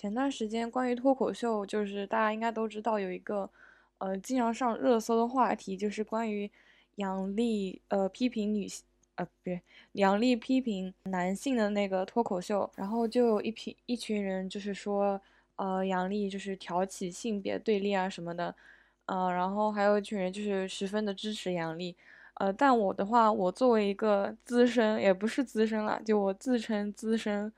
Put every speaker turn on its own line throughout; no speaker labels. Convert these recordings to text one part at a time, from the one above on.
前段时间关于脱口秀，就是大家应该都知道有一个，呃，经常上热搜的话题，就是关于杨笠呃批评女性，呃不对，杨笠批评男性的那个脱口秀，然后就有一批一群人就是说，呃杨笠就是挑起性别对立啊什么的，呃，然后还有一群人就是十分的支持杨笠，呃，但我的话，我作为一个资深，也不是资深了，就我自称资深，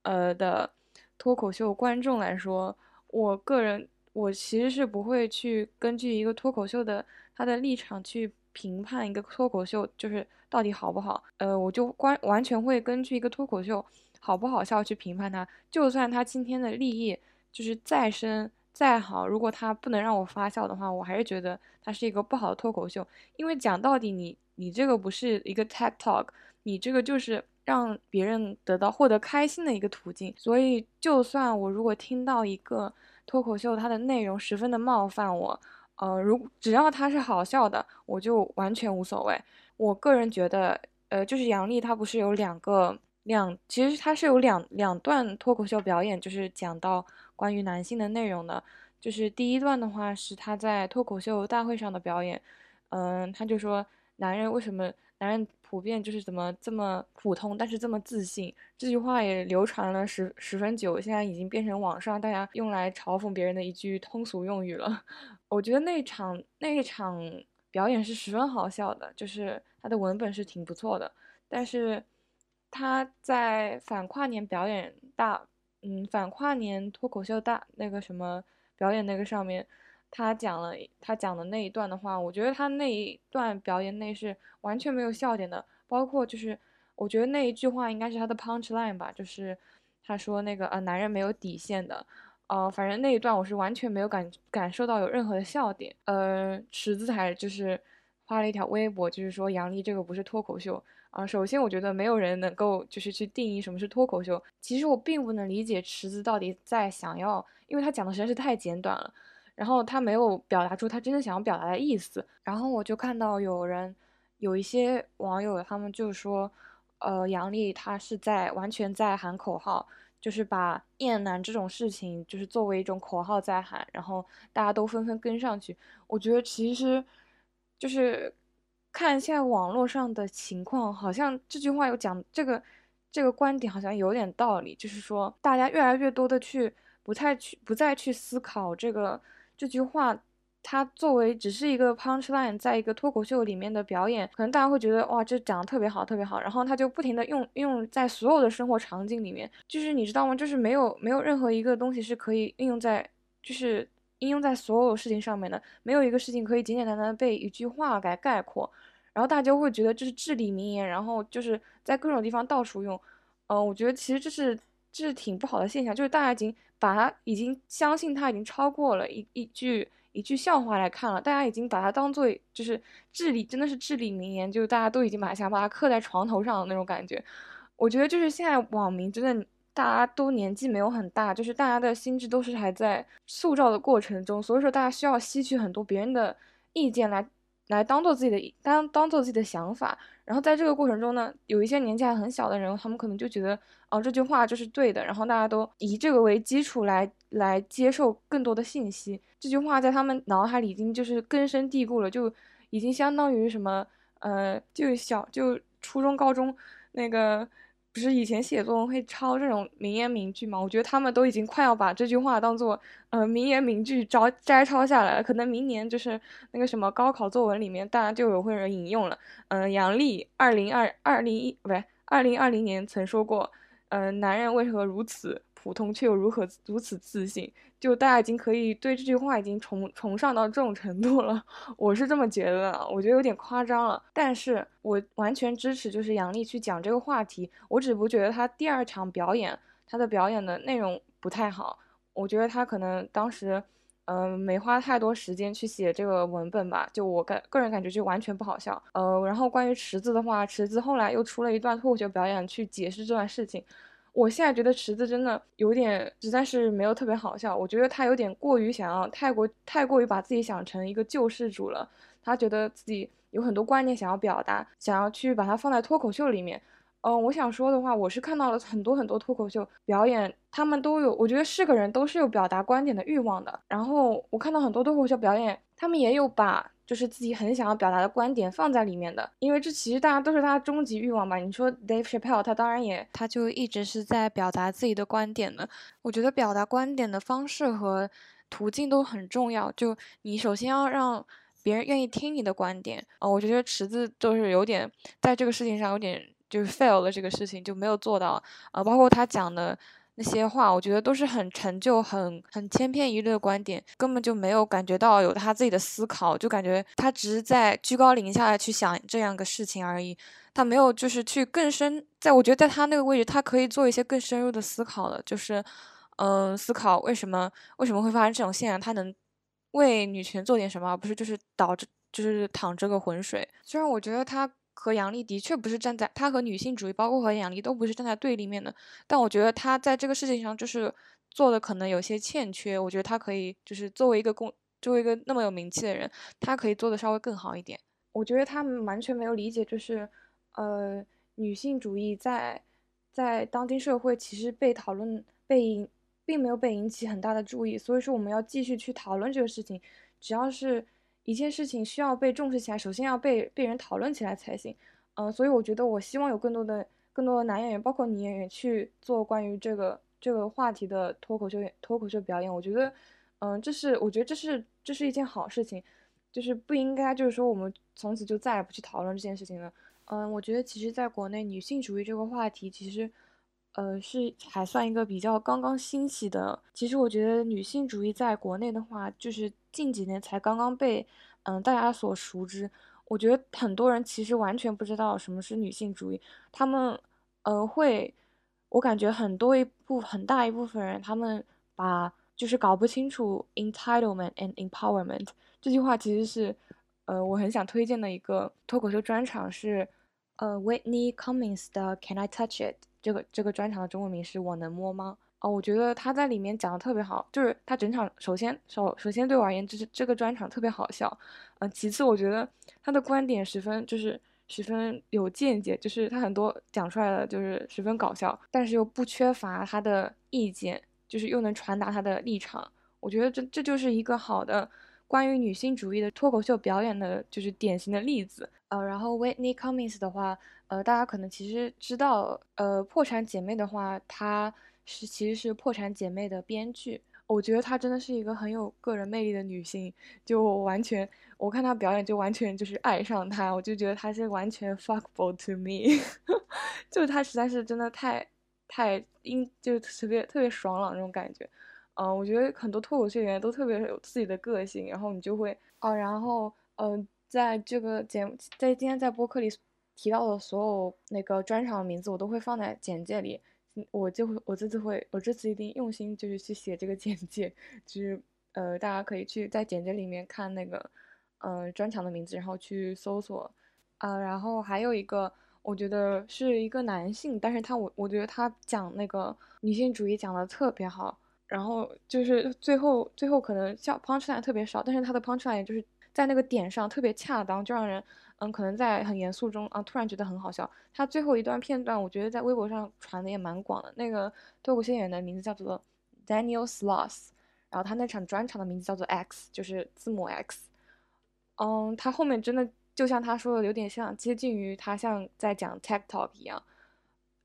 呃的。脱口秀观众来说，我个人我其实是不会去根据一个脱口秀的他的立场去评判一个脱口秀就是到底好不好。呃，我就关完全会根据一个脱口秀好不好笑去评判他。就算他今天的立意就是再深再好，如果他不能让我发笑的话，我还是觉得他是一个不好的脱口秀。因为讲到底，你你这个不是一个 TED Talk，你这个就是。让别人得到获得开心的一个途径，所以就算我如果听到一个脱口秀，它的内容十分的冒犯我，呃，如只要它是好笑的，我就完全无所谓。我个人觉得，呃，就是杨笠他不是有两个两，其实他是有两两段脱口秀表演，就是讲到关于男性的内容的。就是第一段的话是他在脱口秀大会上的表演，嗯，他就说男人为什么男人。普遍就是怎么这么普通，但是这么自信，这句话也流传了十十分久，现在已经变成网上大家用来嘲讽别人的一句通俗用语了。我觉得那场那一场表演是十分好笑的，就是他的文本是挺不错的，但是他在反跨年表演大，嗯，反跨年脱口秀大那个什么表演那个上面。他讲了他讲的那一段的话，我觉得他那一段表演内是完全没有笑点的，包括就是我觉得那一句话应该是他的 punch line 吧，就是他说那个呃男人没有底线的，呃反正那一段我是完全没有感感受到有任何的笑点。呃池子还就是发了一条微博，就是说杨笠这个不是脱口秀啊。首先我觉得没有人能够就是去定义什么是脱口秀。其实我并不能理解池子到底在想要，因为他讲的实在是太简短了。然后他没有表达出他真的想要表达的意思，然后我就看到有人，有一些网友他们就说，呃，杨笠他是在完全在喊口号，就是把厌男这种事情就是作为一种口号在喊，然后大家都纷纷跟上去。我觉得其实，就是看现在网络上的情况，好像这句话有讲这个这个观点好像有点道理，就是说大家越来越多的去不太去不再去思考这个。这句话，它作为只是一个 punch line，在一个脱口秀里面的表演，可能大家会觉得哇，这讲的特别好，特别好。然后他就不停的用用在所有的生活场景里面，就是你知道吗？就是没有没有任何一个东西是可以应用在，就是应用在所有事情上面的，没有一个事情可以简简单单的被一句话给概括。然后大家会觉得这是至理名言，然后就是在各种地方到处用。嗯，我觉得其实这是这是挺不好的现象，就是大家已经。把它已经相信它已经超过了一一句一句笑话来看了，大家已经把它当做就是至理，真的是至理名言，就是大家都已经把想把它刻在床头上的那种感觉。我觉得就是现在网民真的大家都年纪没有很大，就是大家的心智都是还在塑造的过程中，所以说大家需要吸取很多别人的意见来来当做自己的当当做自己的想法。然后在这个过程中呢，有一些年纪还很小的人，他们可能就觉得，哦，这句话就是对的。然后大家都以这个为基础来来接受更多的信息。这句话在他们脑海里已经就是根深蒂固了，就已经相当于什么，呃，就小就初中高中那个。不是以前写作文会抄这种名言名句吗？我觉得他们都已经快要把这句话当做呃名言名句摘摘抄下来了。可能明年就是那个什么高考作文里面，大家就有会人引用了。嗯，杨笠二零二二零一不是，二零二零年曾说过，嗯，男人为何如此？普通却又如何如此自信？就大家已经可以对这句话已经崇崇尚到这种程度了，我是这么觉得，我觉得有点夸张了。但是我完全支持，就是杨笠去讲这个话题。我只不觉得他第二场表演，他的表演的内容不太好。我觉得他可能当时，嗯，没花太多时间去写这个文本吧。就我感个人感觉就完全不好笑。呃，然后关于池子的话，池子后来又出了一段脱口秀表演去解释这段事情。我现在觉得池子真的有点，实在是没有特别好笑。我觉得他有点过于想要太过太过于把自己想成一个救世主了。他觉得自己有很多观念想要表达，想要去把它放在脱口秀里面。嗯，我想说的话，我是看到了很多很多脱口秀表演，他们都有，我觉得是个人都是有表达观点的欲望的。然后我看到很多脱口秀表演，他们也有把就是自己很想要表达的观点放在里面的，因为这其实大家都是他终极欲望吧。你说 Dave Chappelle，他当然也，他就一直是在表达自己的观点的。我觉得表达观点的方式和途径都很重要，就你首先要让别人愿意听你的观点。哦，我觉得池子就是有点在这个事情上有点。就是 fail 了这个事情就没有做到啊，包括他讲的那些话，我觉得都是很陈旧、很很千篇一律的观点，根本就没有感觉到有他自己的思考，就感觉他只是在居高临下的去想这样个事情而已，他没有就是去更深，在我觉得在他那个位置，他可以做一些更深入的思考的，就是嗯，思考为什么为什么会发生这种现象，他能为女权做点什么，而不是就是导致就是淌这个浑水。虽然我觉得他。和杨笠的确不是站在他和女性主义，包括和杨笠都不是站在对立面的。但我觉得他在这个事情上就是做的可能有些欠缺。我觉得他可以就是作为一个公，作为一个那么有名气的人，他可以做的稍微更好一点。我觉得他们完全没有理解，就是呃，女性主义在在当今社会其实被讨论被引，并没有被引起很大的注意。所以说我们要继续去讨论这个事情，只要是。一件事情需要被重视起来，首先要被被人讨论起来才行。嗯，所以我觉得我希望有更多的更多的男演员，包括女演员去做关于这个这个话题的脱口秀脱口秀表演。我觉得，嗯，这是我觉得这是这是一件好事情，就是不应该就是说我们从此就再也不去讨论这件事情了。嗯，我觉得其实在国内女性主义这个话题其实。呃，是还算一个比较刚刚兴起的。其实我觉得女性主义在国内的话，就是近几年才刚刚被嗯大家所熟知。我觉得很多人其实完全不知道什么是女性主义，他们呃会，我感觉很多一部很大一部分人，他们把就是搞不清楚 entitlement and empowerment 这句话其实是呃我很想推荐的一个脱口秀专场是呃 Whitney Cummings 的 Can I Touch It。这个这个专场的中文名是我能摸吗？哦，我觉得他在里面讲的特别好，就是他整场首先首首先对我而言，就是这个专场特别好笑，嗯，其次我觉得他的观点十分就是十分有见解，就是他很多讲出来的就是十分搞笑，但是又不缺乏他的意见，就是又能传达他的立场。我觉得这这就是一个好的关于女性主义的脱口秀表演的，就是典型的例子。呃，然后 Whitney Cummings 的话。呃，大家可能其实知道，呃，破产姐妹的话，她是其实是破产姐妹的编剧。我觉得她真的是一个很有个人魅力的女性，就完全我看她表演就完全就是爱上她，我就觉得她是完全 fuckable to me，就是她实在是真的太太阴，就是特别特别爽朗那种感觉。嗯，我觉得很多脱口秀演员都特别有自己的个性，然后你就会哦，然后嗯，在这个节目在今天在播客里。提到的所有那个专场的名字，我都会放在简介里。我就会，我这次会，我这次一定用心，就是去写这个简介，就是呃，大家可以去在简介里面看那个，呃，专场的名字，然后去搜索。呃，然后还有一个，我觉得是一个男性，但是他我我觉得他讲那个女性主义讲的特别好。然后就是最后最后可能像 punchline 特别少，但是他的 punchline 就是在那个点上特别恰当，就让人。嗯，可能在很严肃中啊，突然觉得很好笑。他最后一段片段，我觉得在微博上传的也蛮广的。那个脱口秀演员的名字叫做 Daniel Sloss，然后他那场专场的名字叫做 X，就是字母 X。嗯，他后面真的就像他说的，有点像接近于他像在讲 Tech Talk 一样。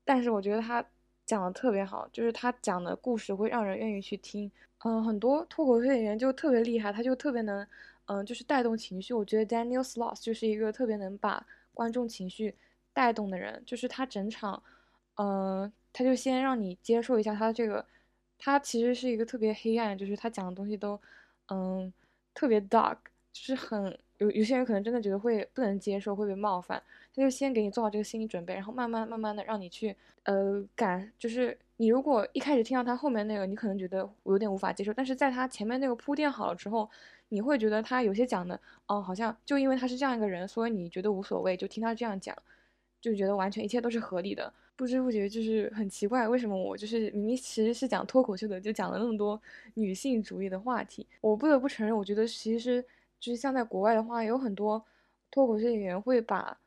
但是我觉得他讲的特别好，就是他讲的故事会让人愿意去听。嗯，很多脱口秀演员就特别厉害，他就特别能。嗯，就是带动情绪。我觉得 Daniel Sloss 就是一个特别能把观众情绪带动的人。就是他整场，嗯，他就先让你接受一下他这个，他其实是一个特别黑暗，就是他讲的东西都，嗯，特别 dark，就是很有有些人可能真的觉得会不能接受，会被冒犯。他就先给你做好这个心理准备，然后慢慢慢慢的让你去，呃，感，就是你如果一开始听到他后面那个，你可能觉得我有点无法接受，但是在他前面那个铺垫好了之后。你会觉得他有些讲的，哦，好像就因为他是这样一个人，所以你觉得无所谓，就听他这样讲，就觉得完全一切都是合理的。不知不觉就是很奇怪，为什么我就是明明其实是讲脱口秀的，就讲了那么多女性主义的话题。我不得不承认，我觉得其实就是像在国外的话，有很多脱口秀演员会把，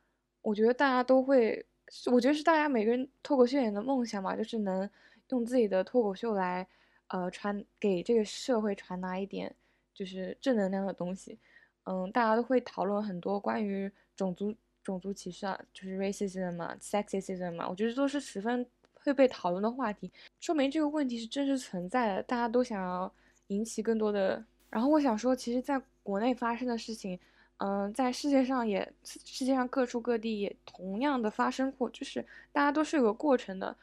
我觉得大家都会我觉得是大家每个人脱口秀演员的梦想嘛，就是能用自己的脱口秀来，呃，传给这个社会传达一点就是正能量的东西。嗯，大家都会讨论很多关于种族种族歧视啊，就是 racism 嘛，sexism 嘛，我觉得都是十分会被讨论的话题，说明这个问题是真实存在的，大家都想要引起更多的。然后我想说，其实在国内发生的事情。嗯，在世界上也，世界上各处各地也同样的发生过，就是大家都是有个过程的。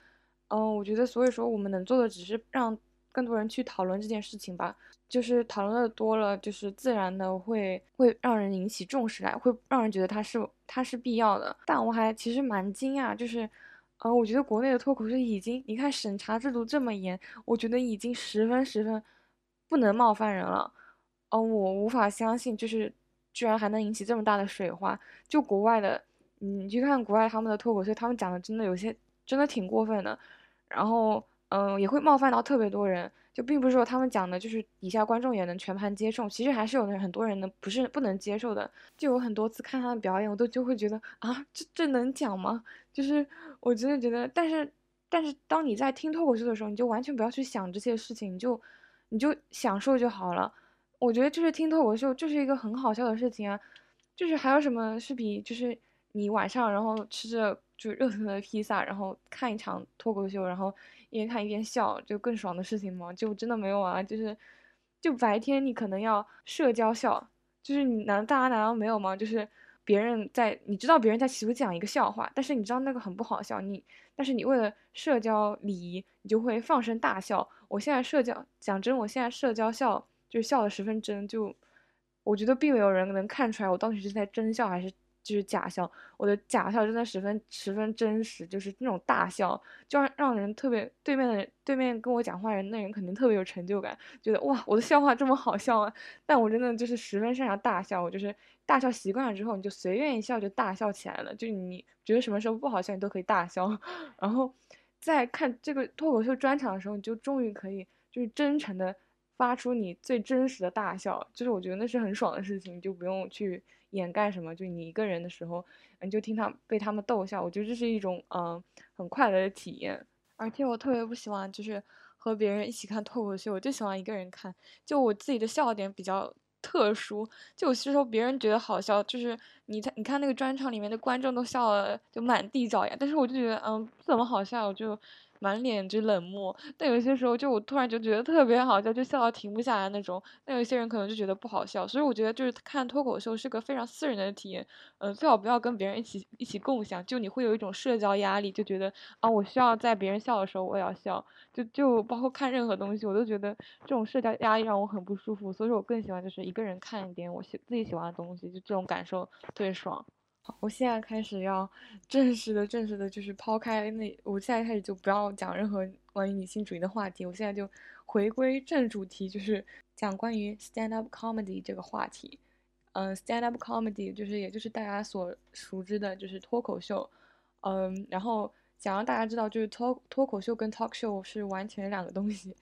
嗯，我觉得，所以说我们能做的只是让更多人去讨论这件事情吧。就是讨论的多了，就是自然的会会让人引起重视来，会让人觉得它是它是必要的。但我还其实蛮惊讶，就是，呃，我觉得国内的脱口秀已经，你看审查制度这么严，我觉得已经十分十分不能冒犯人了。嗯，我无法相信，就是。居然还能引起这么大的水花！就国外的，你去看国外他们的脱口秀，他们讲的真的有些真的挺过分的，然后嗯，也会冒犯到特别多人。就并不是说他们讲的就是底下观众也能全盘接受，其实还是有很多人呢不是不能接受的。就有很多次看他的表演，我都就会觉得啊，这这能讲吗？就是我真的觉得，但是但是当你在听脱口秀的时候，你就完全不要去想这些事情，你就你就享受就好了。我觉得就是听脱口秀就是一个很好笑的事情啊，就是还有什么是比就是你晚上然后吃着就热腾腾的披萨，然后看一场脱口秀，然后一边看一边笑就更爽的事情吗？就真的没有啊，就是就白天你可能要社交笑，就是你难大家难道没有吗？就是别人在你知道别人在企图讲一个笑话，但是你知道那个很不好笑，你但是你为了社交礼仪，你就会放声大笑。我现在社交讲真，我现在社交笑。就是笑的十分真，就我觉得并没有人能看出来我当时是在真笑还是就是假笑。我的假笑真的十分十分真实，就是那种大笑，就让让人特别对面的人对面跟我讲话人那人肯定特别有成就感，觉得哇我的笑话这么好笑啊！但我真的就是十分擅长大笑，我就是大笑习惯了之后，你就随便一笑就大笑起来了。就你觉得什么时候不好笑，你都可以大笑。然后在看这个脱口秀专场的时候，你就终于可以就是真诚的。发出你最真实的大笑，就是我觉得那是很爽的事情，就不用去掩盖什么。就你一个人的时候，你就听他被他们逗笑，我觉得这是一种嗯很快乐的体验。而且我特别不喜欢就是和别人一起看脱口秀，我就喜欢一个人看。就我自己的笑点比较特殊，就有些时候别人觉得好笑，就是你你看那个专场里面的观众都笑了，就满地找牙，但是我就觉得嗯不怎么好笑，我就。满脸就冷漠，但有些时候就我突然就觉得特别好笑，就笑到停不下来那种。但有些人可能就觉得不好笑，所以我觉得就是看脱口秀是个非常私人的体验，嗯，最好不要跟别人一起一起共享，就你会有一种社交压力，就觉得啊，我需要在别人笑的时候我也要笑，就就包括看任何东西，我都觉得这种社交压力让我很不舒服，所以说我更喜欢就是一个人看一点我喜自己喜欢的东西，就这种感受特别爽。好，我现在开始要正式的、正式的，就是抛开那，我现在开始就不要讲任何关于女性主义的话题，我现在就回归正主题，就是讲关于 stand up comedy 这个话题。嗯，stand up comedy 就是也就是大家所熟知的，就是脱口秀。嗯，然后想让大家知道，就是脱脱口秀跟 talk show 是完全两个东西。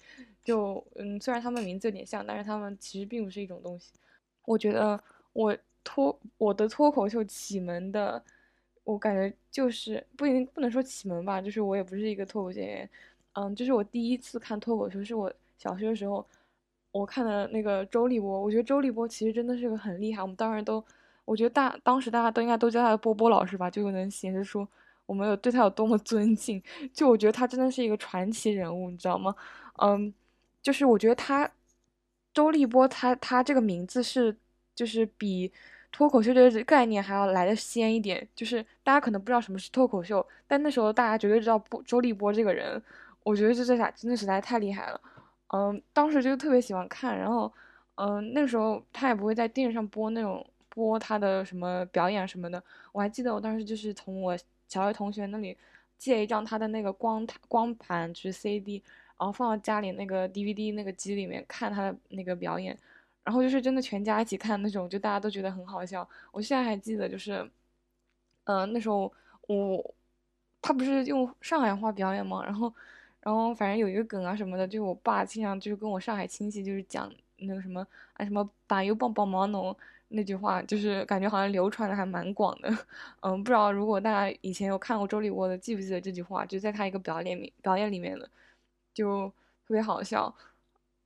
就嗯，虽然他们名字有点像，但是他们其实并不是一种东西。我觉得我。脱我的脱口秀启蒙的，我感觉就是不一定不能说启蒙吧，就是我也不是一个脱口秀演员，嗯，就是我第一次看脱口秀是我小学的时候，我看的那个周立波，我觉得周立波其实真的是个很厉害，我们当然都，我觉得大当时大家都应该都叫他波波老师吧，就能显示出我们有对他有多么尊敬，就我觉得他真的是一个传奇人物，你知道吗？嗯，就是我觉得他周立波他他这个名字是。就是比脱口秀这个概念还要来的先一点，就是大家可能不知道什么是脱口秀，但那时候大家绝对知道波周立波这个人，我觉得这这俩真的实在太厉害了，嗯，当时就特别喜欢看，然后，嗯，那时候他也不会在电视上播那种播他的什么表演什么的，我还记得我当时就是从我小学同学那里借一张他的那个光光盘，就是 CD，然后放到家里那个 DVD 那个机里面看他的那个表演。然后就是真的全家一起看那种，就大家都觉得很好笑。我现在还记得，就是，嗯，那时候我他不是用上海话表演吗？然后，然后反正有一个梗啊什么的，就我爸经常就是跟我上海亲戚就是讲那个什么啊什么把油棒棒毛农那句话，就是感觉好像流传的还蛮广的。嗯，不知道如果大家以前有看过周立波的，记不记得这句话？就在他一个表演里表演里面的，就特别好笑。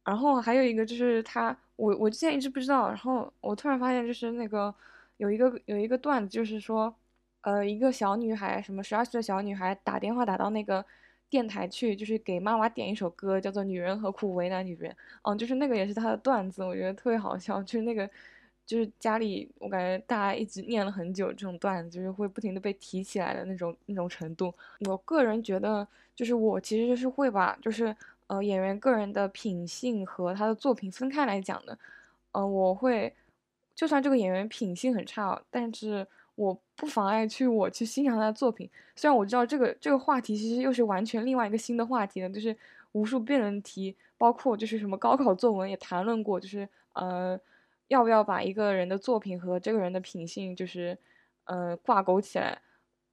然后还有一个就是他，我我之前一直不知道，然后我突然发现就是那个有一个有一个段子，就是说，呃，一个小女孩，什么十二岁的小女孩打电话打到那个。电台去就是给妈妈点一首歌，叫做《女人何苦为难女人》。嗯，就是那个也是他的段子，我觉得特别好笑。就是那个，就是家里我感觉大家一直念了很久这种段子，就是会不停的被提起来的那种那种程度。我个人觉得，就是我其实就是会把就是呃演员个人的品性和他的作品分开来讲的。嗯，我会就算这个演员品性很差，但是。我不妨碍去我去欣赏他的作品，虽然我知道这个这个话题其实又是完全另外一个新的话题了，就是无数辩论题，包括就是什么高考作文也谈论过，就是呃要不要把一个人的作品和这个人的品性就是呃挂钩起来，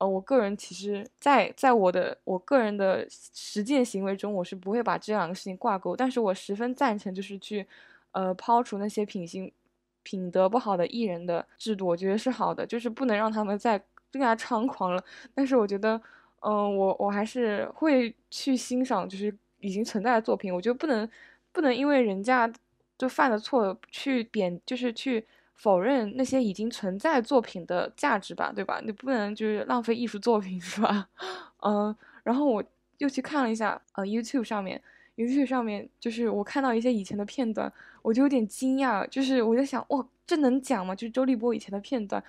呃我个人其实，在在我的我个人的实践行为中，我是不会把这两个事情挂钩，但是我十分赞成就是去呃抛除那些品行。品德不好的艺人的制度，我觉得是好的，就是不能让他们再更加猖狂了。但是我觉得，嗯，我我还是会去欣赏，就是已经存在的作品。我觉得不能不能因为人家就犯了错去贬，就是去否认那些已经存在作品的价值吧，对吧？你不能就是浪费艺术作品，是吧？嗯，然后我又去看了一下，呃，YouTube 上面。YouTube 上面就是我看到一些以前的片段，我就有点惊讶，就是我在想，哇，这能讲吗？就是周立波以前的片段，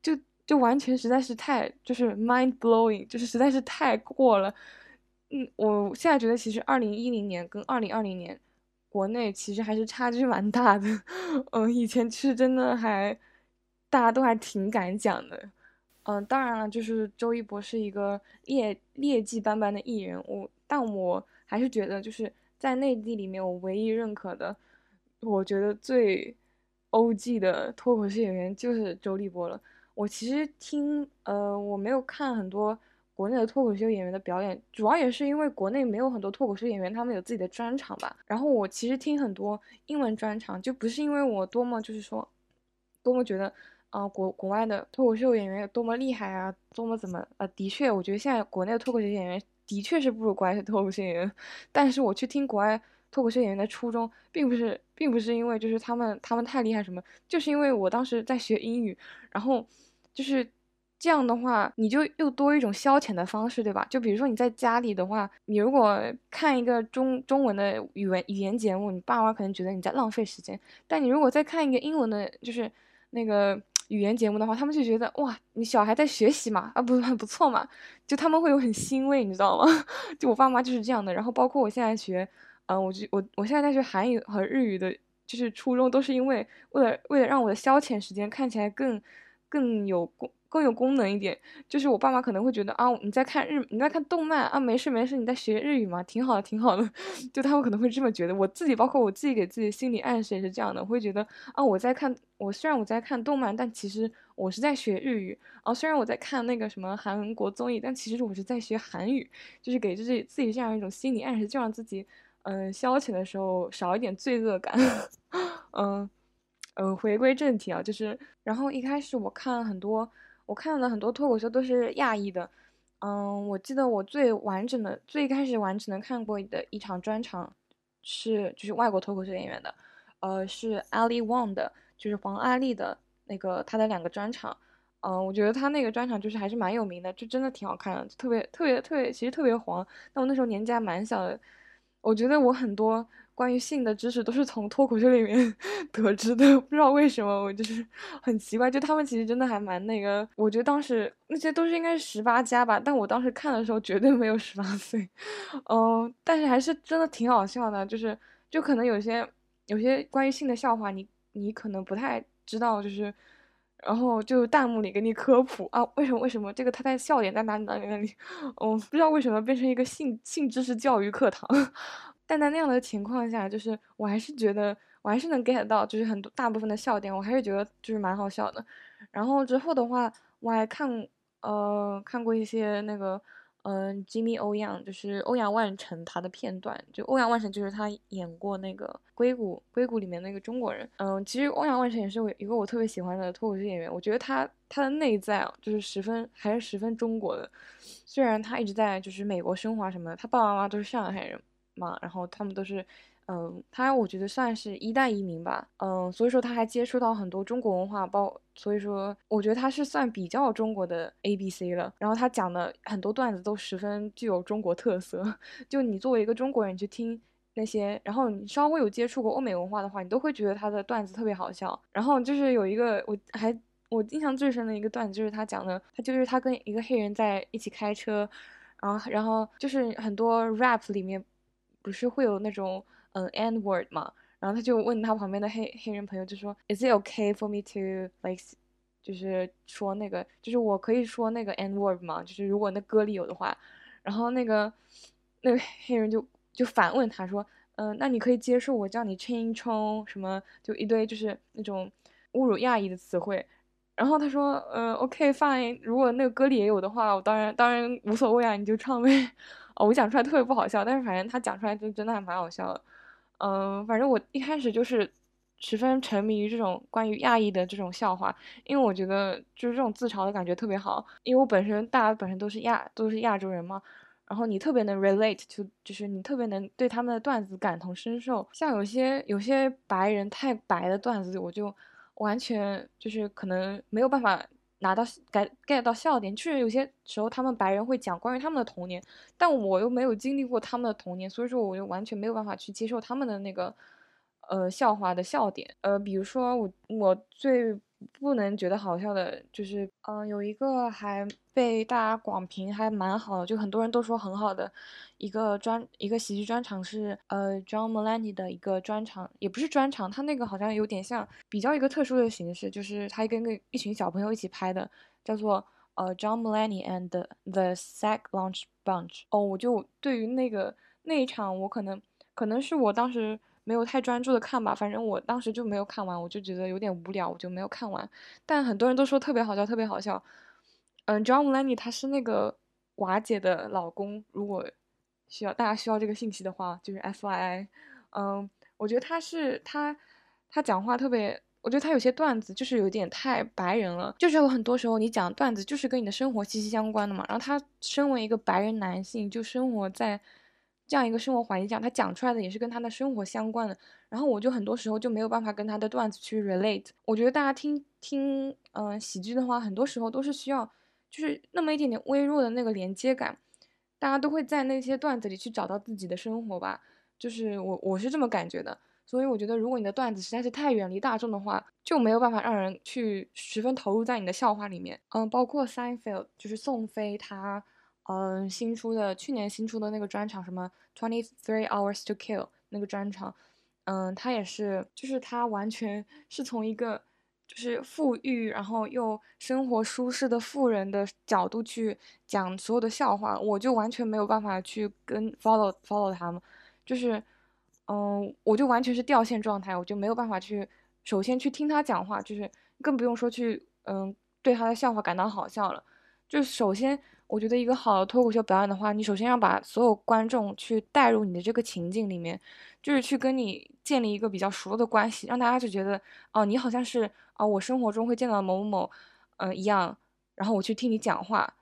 就就完全实在是太就是 mind blowing，就是实在是太过了。嗯，我现在觉得其实二零一零年跟二零二零年国内其实还是差距蛮大的。嗯，以前其实真的还大家都还挺敢讲的。嗯，当然了，就是周一博是一个劣劣迹斑斑的艺人，我但我。还是觉得就是在内地里面，我唯一认可的，我觉得最 O.G 的脱口秀演员就是周立波了。我其实听，呃，我没有看很多国内的脱口秀演员的表演，主要也是因为国内没有很多脱口秀演员，他们有自己的专场吧。然后我其实听很多英文专场，就不是因为我多么就是说，多么觉得，啊，国国外的脱口秀演员有多么厉害啊，多么怎么，呃，的确，我觉得现在国内的脱口秀演员。的确是不如国外的脱口秀演员，但是我去听国外脱口秀演员的初衷，并不是，并不是因为就是他们他们太厉害什么，就是因为我当时在学英语，然后就是这样的话，你就又多一种消遣的方式，对吧？就比如说你在家里的话，你如果看一个中中文的语文语言节目，你爸妈可能觉得你在浪费时间，但你如果再看一个英文的，就是那个。语言节目的话，他们就觉得哇，你小孩在学习嘛，啊不很 不错嘛，就他们会有很欣慰，你知道吗？就我爸妈就是这样的。然后包括我现在学，嗯，我就我我现在在学韩语和日语的，就是初衷都是因为为了为了让我的消遣时间看起来更更有功。更有功能一点，就是我爸妈可能会觉得啊，你在看日，你在看动漫啊，没事没事，你在学日语嘛，挺好的，挺好的，就他们可能会这么觉得。我自己，包括我自己给自己心理暗示也是这样的，我会觉得啊，我在看，我虽然我在看动漫，但其实我是在学日语啊。虽然我在看那个什么韩国综艺，但其实我是在学韩语，就是给自己自己这样一种心理暗示，就让自己嗯消遣的时候少一点罪恶感，嗯嗯，回归正题啊，就是然后一开始我看很多。我看了很多脱口秀都是亚裔的，嗯，我记得我最完整的、最开始完整的看过的一场专场是就是外国脱口秀演员的，呃，是 Ali Wong 的，就是黄阿丽的那个他的两个专场，嗯，我觉得他那个专场就是还是蛮有名的，就真的挺好看的，特别特别特别，其实特别黄。但我那时候年纪还蛮小的，我觉得我很多。关于性的知识都是从脱口秀里面 得知的，不知道为什么，我就是 很奇怪。就他们其实真的还蛮那个，我觉得当时那些都是应该是十八加吧，但我当时看的时候绝对没有十八岁，嗯，但是还是真的挺好笑的。就是就可能有些有些关于性的笑话，你你可能不太知道，就是然后就弹幕里给你科普啊，为什么为什么这个他在笑点在哪里哪里哪里，嗯，不知道为什么变成一个性性知识教育课堂。但在那样的情况下，就是我还是觉得，我还是能 get 到，就是很多大部分的笑点，我还是觉得就是蛮好笑的。然后之后的话，我还看，呃，看过一些那个，嗯，Jimmy 欧阳就是欧阳万成他的片段，就欧阳万成就是他演过那个硅谷硅谷里面那个中国人。嗯，其实欧阳万成也是我一个我特别喜欢的脱口秀演员，我觉得他他的内在，就是十分还是十分中国的。虽然他一直在就是美国生活什么的，他爸爸妈妈都是上海人嘛，然后他们都是。嗯，他我觉得算是一代移民吧，嗯，所以说他还接触到很多中国文化，包，所以说我觉得他是算比较中国的 A B C 了。然后他讲的很多段子都十分具有中国特色，就你作为一个中国人去听那些，然后你稍微有接触过欧美文化的话，你都会觉得他的段子特别好笑。然后就是有一个我还我印象最深的一个段子，就是他讲的，他就是他跟一个黑人在一起开车，然后然后就是很多 rap 里面不是会有那种。嗯，N word 嘛，然后他就问他旁边的黑黑人朋友，就说，Is it okay for me to like，就是说那个，就是我可以说那个 N word 吗？就是如果那歌里有的话，然后那个那个黑人就就反问他说，嗯，那你可以接受我叫你 Chin Chong 什么，就一堆就是那种侮辱亚裔的词汇，然后他说，嗯，OK fine，如果那个歌里也有的话，我当然当然无所谓啊，你就唱呗。哦，我讲出来特别不好笑，但是反正他讲出来就真的还蛮好笑的。嗯，反正我一开始就是十分沉迷于这种关于亚裔的这种笑话，因为我觉得就是这种自嘲的感觉特别好。因为我本身大家本身都是亚都是亚洲人嘛，然后你特别能 relate to，就是你特别能对他们的段子感同身受。像有些有些白人太白的段子，我就完全就是可能没有办法。拿到 get get 到笑点，确实有些时候他们白人会讲关于他们的童年，但我又没有经历过他们的童年，所以说我就完全没有办法去接受他们的那个呃笑话的笑点。呃，比如说我我最。不能觉得好笑的，就是，嗯，有一个还被大家广评还蛮好的，就很多人都说很好的一个专一个喜剧专场是，呃，John Mulaney 的一个专场，也不是专场，他那个好像有点像比较一个特殊的形式，就是他跟个一群小朋友一起拍的，叫做呃 John Mulaney and the Sack Lunch Bunch。哦，我就对于那个那一场，我可能可能是我当时。没有太专注的看吧，反正我当时就没有看完，我就觉得有点无聊，我就没有看完。但很多人都说特别好笑，特别好笑。嗯，John Mulaney 他是那个瓦姐的老公，如果需要大家需要这个信息的话，就是 FYI。嗯，我觉得他是他他讲话特别，我觉得他有些段子就是有点太白人了，就是有很多时候你讲段子就是跟你的生活息息相关的嘛。然后他身为一个白人男性，就生活在。这样一个生活环境下，他讲出来的也是跟他的生活相关的。然后我就很多时候就没有办法跟他的段子去 relate。我觉得大家听听，嗯，喜剧的话，很多时候都是需要，就是那么一点点微弱的那个连接感。大家都会在那些段子里去找到自己的生活吧，就是我我是这么感觉的。所以我觉得，如果你的段子实在是太远离大众的话，就没有办法让人去十分投入在你的笑话里面。嗯，包括 Seinfeld，就是宋飞他。嗯，新出的去年新出的那个专场，什么 Twenty Three Hours to Kill 那个专场，嗯，他也是，就是他完全是从一个就是富裕然后又生活舒适的富人的角度去讲所有的笑话，我就完全没有办法去跟 follow follow 他们，就是，嗯，我就完全是掉线状态，我就没有办法去首先去听他讲话，就是更不用说去嗯对他的笑话感到好笑了，就首先。我觉得一个好的脱口秀表演的话，你首先要把所有观众去带入你的这个情境里面，就是去跟你建立一个比较熟的关系，让大家就觉得哦，你好像是啊，我生活中会见到某某某，嗯一样，然后我去听你讲话，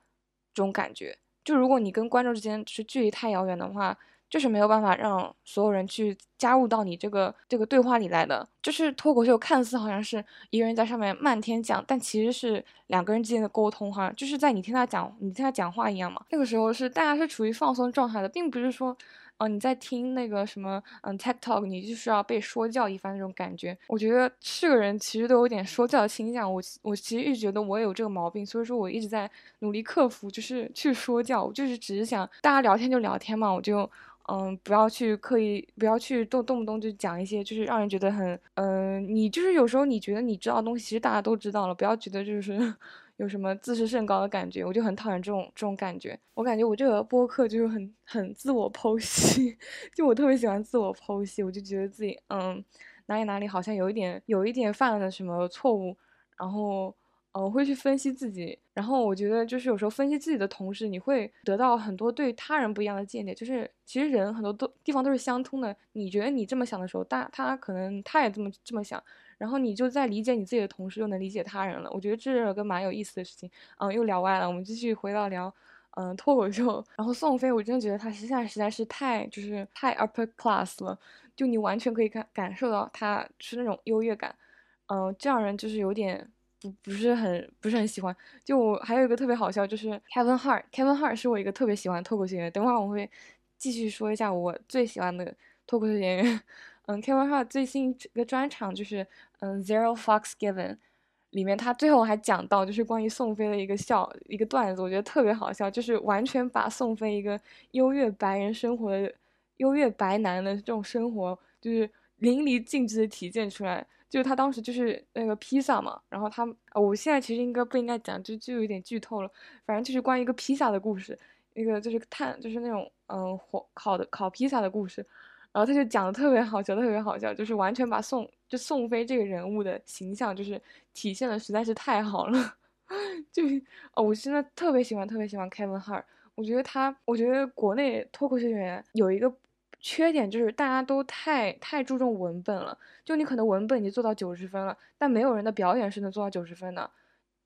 这种感觉。就如果你跟观众之间是距离太遥远的话。就是没有办法让所有人去加入到你这个这个对话里来的。就是脱口秀看似好像是一个人在上面漫天讲，但其实是两个人之间的沟通，哈，就是在你听他讲，你听他讲话一样嘛。那个时候是大家是处于放松状态的，并不是说，哦，你在听那个什么，嗯，tech talk，你就是要被说教一番那种感觉。我觉得是个人其实都有点说教倾向。我我其实一直觉得我有这个毛病，所以说我一直在努力克服，就是去说教。我就是只是想大家聊天就聊天嘛，我就。嗯，不要去刻意，不要去动动不动就讲一些，就是让人觉得很，嗯，你就是有时候你觉得你知道的东西，其实大家都知道了，不要觉得就是 有什么自视甚高的感觉，我就很讨厌这种这种感觉。我感觉我这个播客就是很很自我剖析，就我特别喜欢自我剖析，我就觉得自己嗯哪里哪里好像有一点有一点犯了什么错误，然后。呃，我会去分析自己然后我觉得就是有时候分析自己的同时，你会得到很多对他人不一样的见解。就是其实人很多都地方都是相通的。你觉得你这么想的时候，大他可能他也这么这么想。然后你就在理解你自己的同时，又能理解他人了。我觉得这是个蛮有意思的事情。嗯，又聊歪了，我们继续回到聊，嗯，脱口秀。然后宋飞，我真的觉得他现在实在是太就是太 upper class 了，就你完全可以感感受到他是那种优越感。嗯，这样人就是有点不不是很不是很喜欢。就我还有一个特别好笑，就是 Kevin Hart，Kevin Hart 是我一个特别喜欢脱口秀演员。等会儿我会继续说一下我最喜欢的脱口秀演员。嗯，Kevin Hart 最新一个专场就是嗯 Zero Fucks Given，里面他最后还讲到就是关于宋飞的一个笑一个段子，我觉得特别好笑，就是完全把宋飞一个优越白人生活的优越白男的这种生活，就是淋漓尽致的体现出来。就是他当时就是那个披萨嘛，然后他，我现在其实应该不应该讲，就就有点剧透了。反正就是关于一个披萨的故事，一个就是碳，就是那种嗯火烤的烤披萨的故事。然后他就讲的特别好笑，特别好笑，就是完全把宋就宋飞这个人物的形象就是体现的实在是太好了。就哦，我现在特别喜欢，特别喜欢 Kevin Hart。我觉得他，我觉得国内脱口秀演员有一个缺点，就是大家都太太注重文本了。就你可能文本已经做到九十分了，但没有人的表演是能做到九十分的。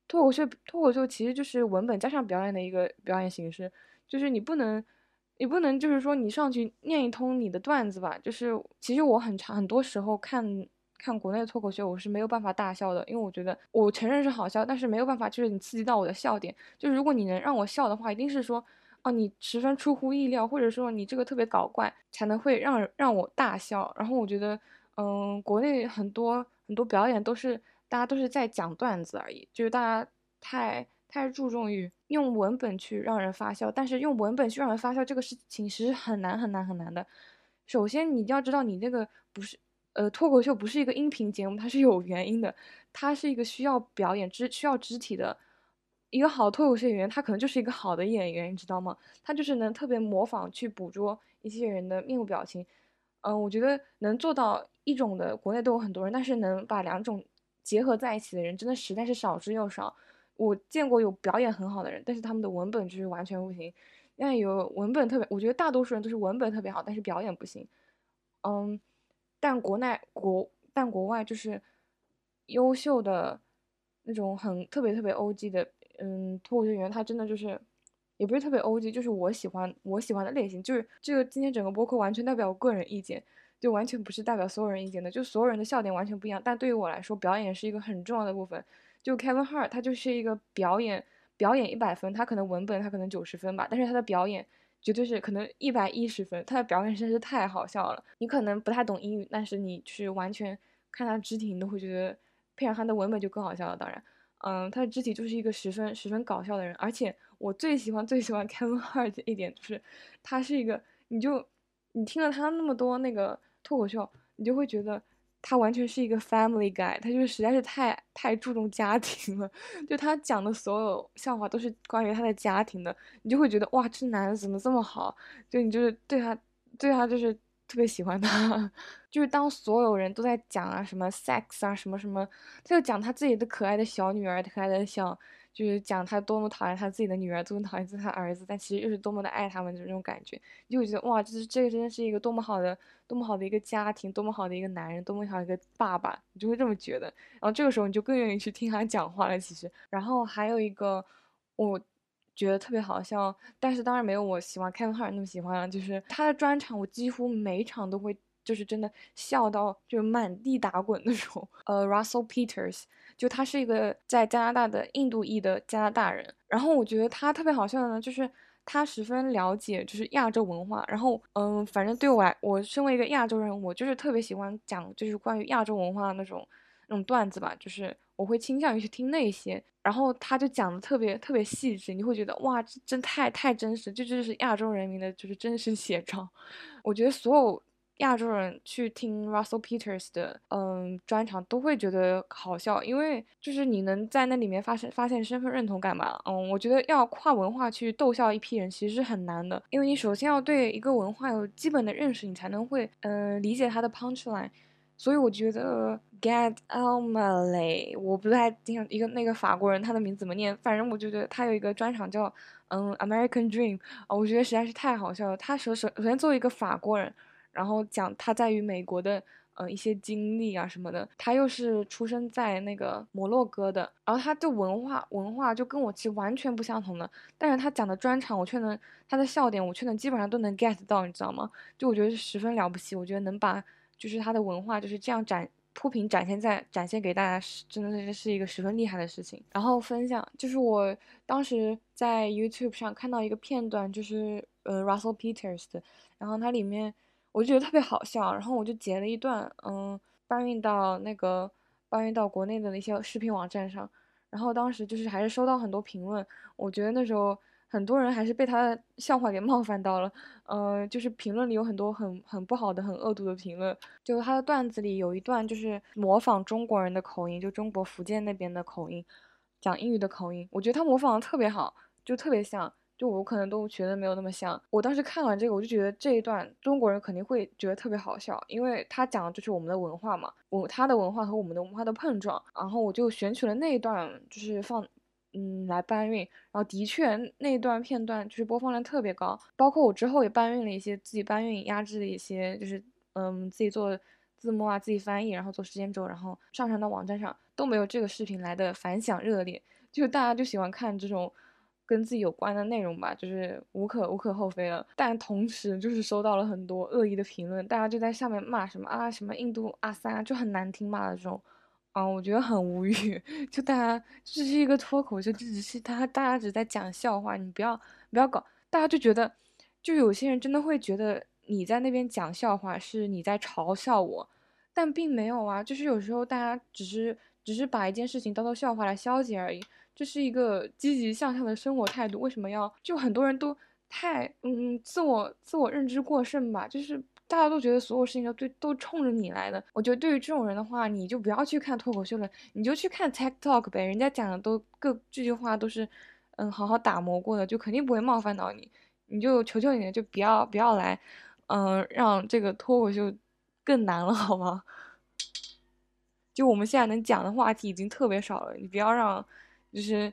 脱口秀，脱口秀其实就是文本加上表演的一个表演形式，就是你不能。你不能就是说你上去念一通你的段子吧，就是其实我很长很多时候看看国内的脱口秀，我是没有办法大笑的，因为我觉得我承认是好笑，但是没有办法就是你刺激到我的笑点。就是如果你能让我笑的话，一定是说你十分出乎意料，或者说你这个特别搞怪，才能会让让我大笑。然后我觉得嗯，国内很多很多表演都是大家都是在讲段子而已，就是大家太。太注重于用文本去让人发笑，但是用文本去让人发笑这个事情其实很难很难很难的。首先，你要知道你这个不是，呃，脱口秀不是一个音频节目，它是有原因的，它是一个需要表演肢需要肢体的。一个好脱口秀演员，他可能就是一个好的演员，你知道吗？他就是能特别模仿去捕捉一些人的面部表情。嗯，我觉得能做到一种的，国内都有很多人，但是能把两种结合在一起的人，真的实在是少之又少。我见过有表演很好的人，但是他们的文本就是完全不行。那有文本特别，我觉得大多数人都是文本特别好，但是表演不行。嗯，但国内国但国外就是优秀的那种很特别特别 O.G 的，嗯，脱口秀演员，他真的就是也不是特别 O.G，就是我喜欢我喜欢的类型。就是这个今天整个播客完全代表我个人意见，就完全不是代表所有人意见的，就所有人的笑点完全不一样。但对于我来说，表演是一个很重要的部分。就 Kevin Hart，他就是一个表演表演一百分，他可能文本他可能九十分吧，但是他的表演绝对是可能一百一十分，他的表演真是太好笑了。你可能不太懂英语，但是你去完全看他肢体，你都会觉得配上他的文本就更好笑了。当然，嗯，他的肢体就是一个十分十分搞笑的人。而且我最喜欢最喜欢 Kevin Hart 的一点就是，他是一个，你就你听了他那么多那个脱口秀，你就会觉得。他完全是一个 family guy，他就是实在是太太注重家庭了，就他讲的所有笑话都是关于他的家庭的，你就会觉得哇，这男的怎么这么好？就你就是对他，对他就是特别喜欢他。就是当所有人都在讲啊什么 sex 啊什么什么，他就讲他自己的可爱的小女儿，可爱的小。就是讲他多么讨厌他自己的女儿，多么讨厌自己他儿子，但其实又是多么的爱他们，就这种感觉，你就会觉得哇，这是这个真的是一个多么好的、多么好的一个家庭，多么好的一个男人，多么好的一个爸爸，你就会这么觉得。然后这个时候你就更愿意去听他讲话了。其实，然后还有一个我觉得特别好笑，但是当然没有我喜欢 Kevin Hart 那么喜欢了，就是他的专场，我几乎每一场都会就是真的笑到就满地打滚那种。呃，Russell Peters。就他是一个在加拿大的印度裔的加拿大人，然后我觉得他特别好笑的呢，就是他十分了解就是亚洲文化，然后嗯，反正对我来，我身为一个亚洲人，我就是特别喜欢讲就是关于亚洲文化那种那种段子吧，就是我会倾向于去听那些，然后他就讲的特别特别细致，你会觉得哇，真太太真实，这就是亚洲人民的就是真实写照，我觉得所有。亚洲人去听 Russell Peters 的嗯专场都会觉得好笑，因为就是你能在那里面发现发现身份认同感吧。嗯，我觉得要跨文化去逗笑一批人其实是很难的，因为你首先要对一个文化有基本的认识，你才能会嗯理解他的 punchline。所以我觉得 Get out my way，我不太经常一个那个法国人他的名字怎么念，反正我就觉得他有一个专场叫嗯 American Dream 啊，我觉得实在是太好笑了。他首首首先作为一个法国人，然后讲他在于美国的。嗯，一些经历啊什么的，他又是出生在那个摩洛哥的，然后他的文化文化就跟我其实完全不相同的，但是他讲的专场我却能，他的笑点我却能基本上都能 get 到，你知道吗？就我觉得是十分了不起，我觉得能把就是他的文化就是这样展铺平展现在展现给大家，是真的是是一个十分厉害的事情。然后分享就是我当时在 YouTube 上看到一个片段，就是呃 Russell Peters 的，然后它里面。我就觉得特别好笑，然后我就截了一段，嗯，搬运到那个搬运到国内的那些视频网站上，然后当时就是还是收到很多评论，我觉得那时候很多人还是被他的笑话给冒犯到了，呃，就是评论里有很多很很不好的、很恶毒的评论，就他的段子里有一段就是模仿中国人的口音，就中国福建那边的口音，讲英语的口音，我觉得他模仿的特别好，就特别像。就我可能都觉得没有那么像。我当时看完这个，我就觉得这一段中国人肯定会觉得特别好笑，因为他讲的就是我们的文化嘛，我他的文化和我们的文化的碰撞。然后我就选取了那一段，就是放，嗯，来搬运。然后的确那一段片段就是播放量特别高，包括我之后也搬运了一些自己搬运压制的一些，就是嗯自己做字幕啊，自己翻译，然后做时间轴，然后上传到网站上都没有这个视频来的反响热烈。就大家就喜欢看这种。跟自己有关的内容吧，就是无可无可厚非了。但同时就是收到了很多恶意的评论，大家就在下面骂什么啊什么印度阿三，就很难听骂的这种，啊，我觉得很无语。就大家这是一个脱口秀，这只是他大家只在讲笑话，你不要不要搞。大家就觉得，就有些人真的会觉得你在那边讲笑话是你在嘲笑我，但并没有啊。就是有时候大家只是只是把一件事情当做笑话来消解而已。这是一个积极向上的生活态度，为什么要就很多人都太嗯自我自我认知过剩吧？就是大家都觉得所有事情都对都冲着你来的。我觉得对于这种人的话，你就不要去看脱口秀了，你就去看 TikTok 呗，人家讲的都各这句话都是嗯好好打磨过的，就肯定不会冒犯到你。你就求求你了，就不要不要来，嗯让这个脱口秀更难了好吗？就我们现在能讲的话题已经特别少了，你不要让。就是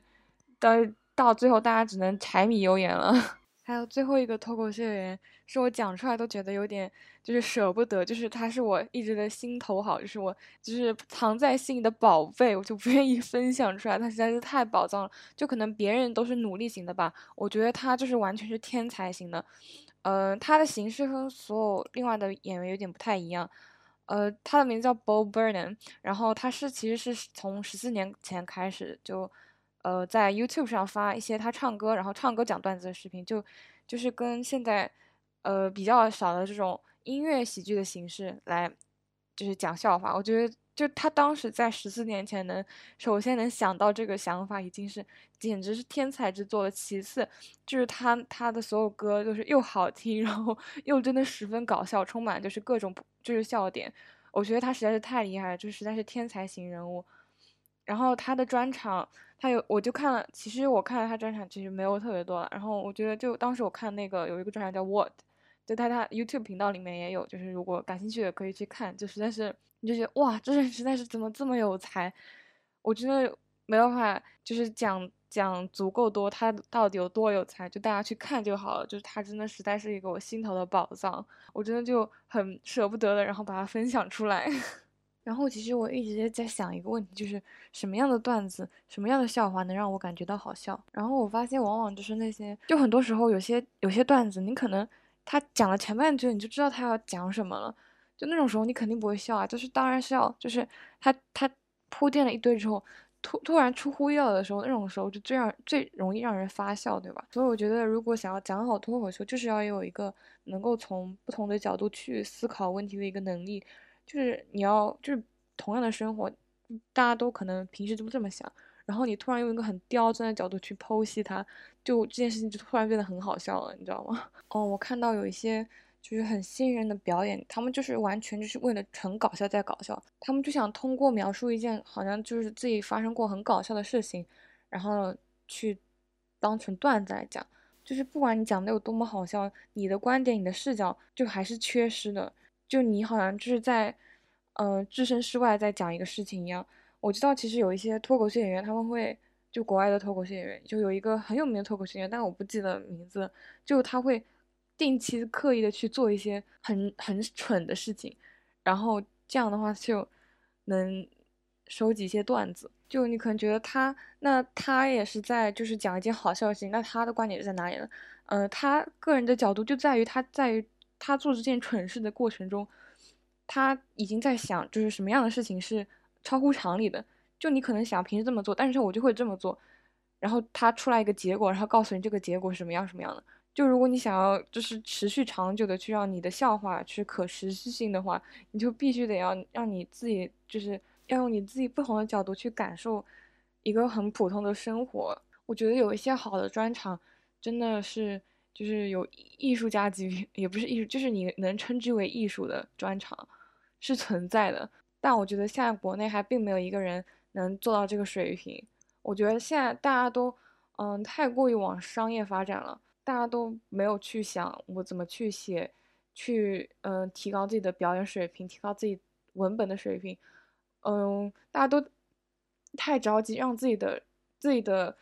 到到最后，大家只能柴米油盐了。还有最后一个脱口秀演员，是我讲出来都觉得有点就是舍不得，就是他是我一直的心头好，就是我就是藏在心里的宝贝，我就不愿意分享出来，他实在是太宝藏了。就可能别人都是努力型的吧，我觉得他就是完全是天才型的。呃，他的形式和所有另外的演员有点不太一样。呃，他的名字叫 Bob Burnham，然后他是其实是从十四年前开始就。呃，在 YouTube 上发一些他唱歌，然后唱歌讲段子的视频，就就是跟现在呃比较少的这种音乐喜剧的形式来，就是讲笑话。我觉得就他当时在十四年前能首先能想到这个想法，已经是简直是天才之作了。其次就是他他的所有歌都是又好听，然后又真的十分搞笑，充满就是各种就是笑点。我觉得他实在是太厉害了，就实在是天才型人物。然后他的专场。他有，我就看了。其实我看了他专场，其实没有特别多了。然后我觉得，就当时我看那个有一个专场叫 What，就他他 YouTube 频道里面也有，就是如果感兴趣的可以去看。就实在是，你就觉得哇，这人实在是怎么这么有才？我真的没办法，就是讲讲足够多，他到底有多有才，就大家去看就好了。就是他真的实在是一个我心头的宝藏，我真的就很舍不得的，然后把它分享出来。然后其实我一直在想一个问题，就是什么样的段子、什么样的笑话能让我感觉到好笑？然后我发现，往往就是那些，就很多时候有些有些段子，你可能他讲了前半句，你就知道他要讲什么了，就那种时候你肯定不会笑啊。就是当然是要，就是他他铺垫了一堆之后，突突然出乎意料的时候，那种时候就最让最容易让人发笑，对吧？所以我觉得，如果想要讲好脱口秀，就是要有一个能够从不同的角度去思考问题的一个能力。就是你要，就是同样的生活，大家都可能平时都这么想，然后你突然用一个很刁钻的角度去剖析它，就这件事情就突然变得很好笑了，你知道吗？哦，我看到有一些就是很新人的表演，他们就是完全就是为了纯搞笑在搞笑，他们就想通过描述一件好像就是自己发生过很搞笑的事情，然后去当成段子来讲，就是不管你讲的有多么好笑，你的观点、你的视角就还是缺失的。就你好像就是在，呃置身事外在讲一个事情一样。我知道其实有一些脱口秀演员他们会就国外的脱口秀演员就有一个很有名的脱口秀演员，但我不记得名字，就他会定期刻意的去做一些很很蠢的事情，然后这样的话就能收集一些段子。就你可能觉得他那他也是在就是讲一件好笑的事情，那他的观点是在哪里呢？呃，他个人的角度就在于他在于他做这件蠢事的过程中，他已经在想就是什么样的事情是超乎常理的。就你可能想平时这么做，但是我就会这么做，然后他出来一个结果，然后告诉你这个结果是什么样什么样的。就如果你想要就是持续长久的去让你的笑话去可持续性的话，你就必须得要让你自己就是要用你自己不同的角度去感受一个很普通的生活。我觉得有一些好的专场。真的是，就是有艺术家级别，也不是艺术，就是你能称之为艺术的专场是存在的。但我觉得现在国内还并没有一个人能做到这个水平。我觉得现在大家都，嗯，太过于往商业发展了，大家都没有去想我怎么去写，去嗯提高自己的表演水平，提高自己文本的水平。嗯，大家都太着急让自己的自己的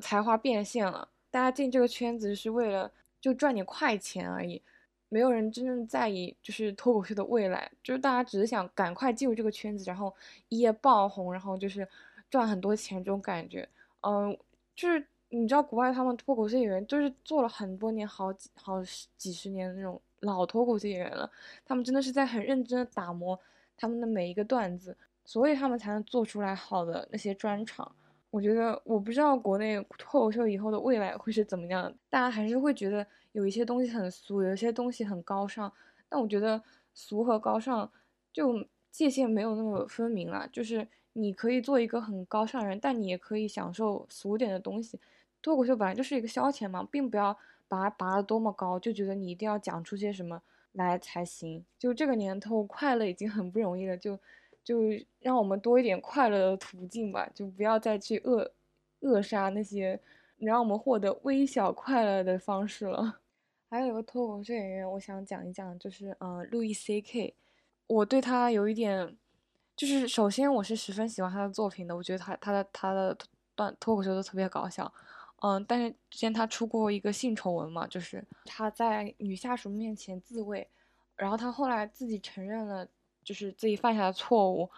才华变现了。大家进这个圈子是为了就赚点快钱而已，没有人真正在意就是脱口秀的未来，就是大家只是想赶快进入这个圈子，然后一夜爆红，然后就是赚很多钱这种感觉。嗯，就是你知道国外他们脱口秀演员都是做了很多年，好几好几十年那种老脱口秀演员了，他们真的是在很认真的打磨他们的每一个段子，所以他们才能做出来好的那些专场。我觉得我不知道国内脱口秀以后的未来会是怎么样的，大家还是会觉得有一些东西很俗，有一些东西很高尚。但我觉得俗和高尚就界限没有那么分明了，就是你可以做一个很高尚人，但你也可以享受俗点的东西。脱口秀本来就是一个消遣嘛，并不要把它拔得多么高，就觉得你一定要讲出些什么来才行。就这个年头，快乐已经很不容易了，就。就让我们多一点快乐的途径吧，就不要再去扼扼杀那些让我们获得微小快乐的方式了。还有一个脱口秀演员，我想讲一讲，就是嗯，路易 C K。我对他有一点，就是首先我是十分喜欢他的作品的，我觉得他他的他的段脱口秀都特别搞笑。嗯，但是之前他出过一个性丑闻嘛，就是他在女下属面前自慰，然后他后来自己承认了。就是自己犯下的错误，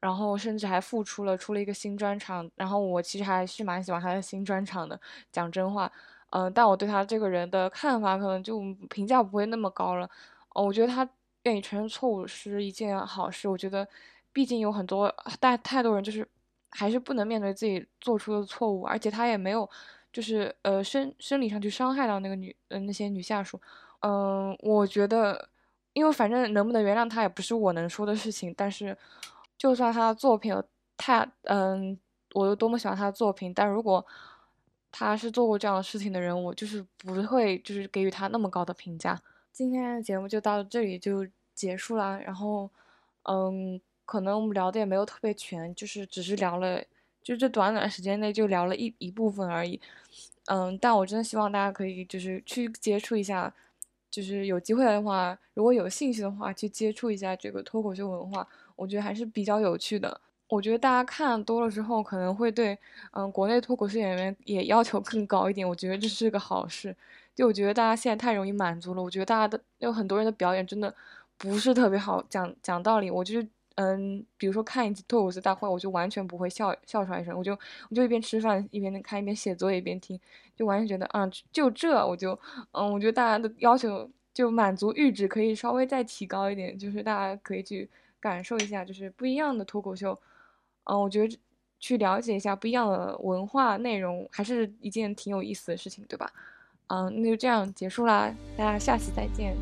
然后甚至还复出了，出了一个新专场。然后我其实还是蛮喜欢他的新专场的，讲真话，嗯，但我对他这个人的看法可能就评价不会那么高了。哦，我觉得他愿意承认错误是一件好事。我觉得，毕竟有很多但太多人就是还是不能面对自己做出的错误，而且他也没有就是呃生生理上去伤害到那个女呃那些女下属。嗯，我觉得。因为反正能不能原谅他也不是我能说的事情，但是就算他的作品有太嗯，我有多么喜欢他的作品，但如果他是做过这样的事情的人，我就是不会就是给予他那么高的评价。今天的节目就到这里就结束了，然后嗯，可能我们聊的也没有特别全，就是只是聊了，就这短短时间内就聊了一一部分而已，嗯，但我真的希望大家可以就是去接触一下。就是有机会的话，如果有兴趣的话，去接触一下这个脱口秀文化，我觉得还是比较有趣的。我觉得大家看多了之后，可能会对，嗯，国内脱口秀演员也要求更高一点。我觉得这是个好事。就我觉得大家现在太容易满足了。我觉得大家的有很多人的表演真的不是特别好。讲讲道理，我就是。嗯，比如说看一集脱口秀大会，我就完全不会笑笑出来一声，我就我就一边吃饭一边看，一边写作业一边听，就完全觉得啊，就这我就嗯，我觉得大家的要求就满足阈值可以稍微再提高一点，就是大家可以去感受一下，就是不一样的脱口秀，嗯，我觉得去了解一下不一样的文化内容，还是一件挺有意思的事情，对吧？嗯，那就这样结束啦，大家下期再见。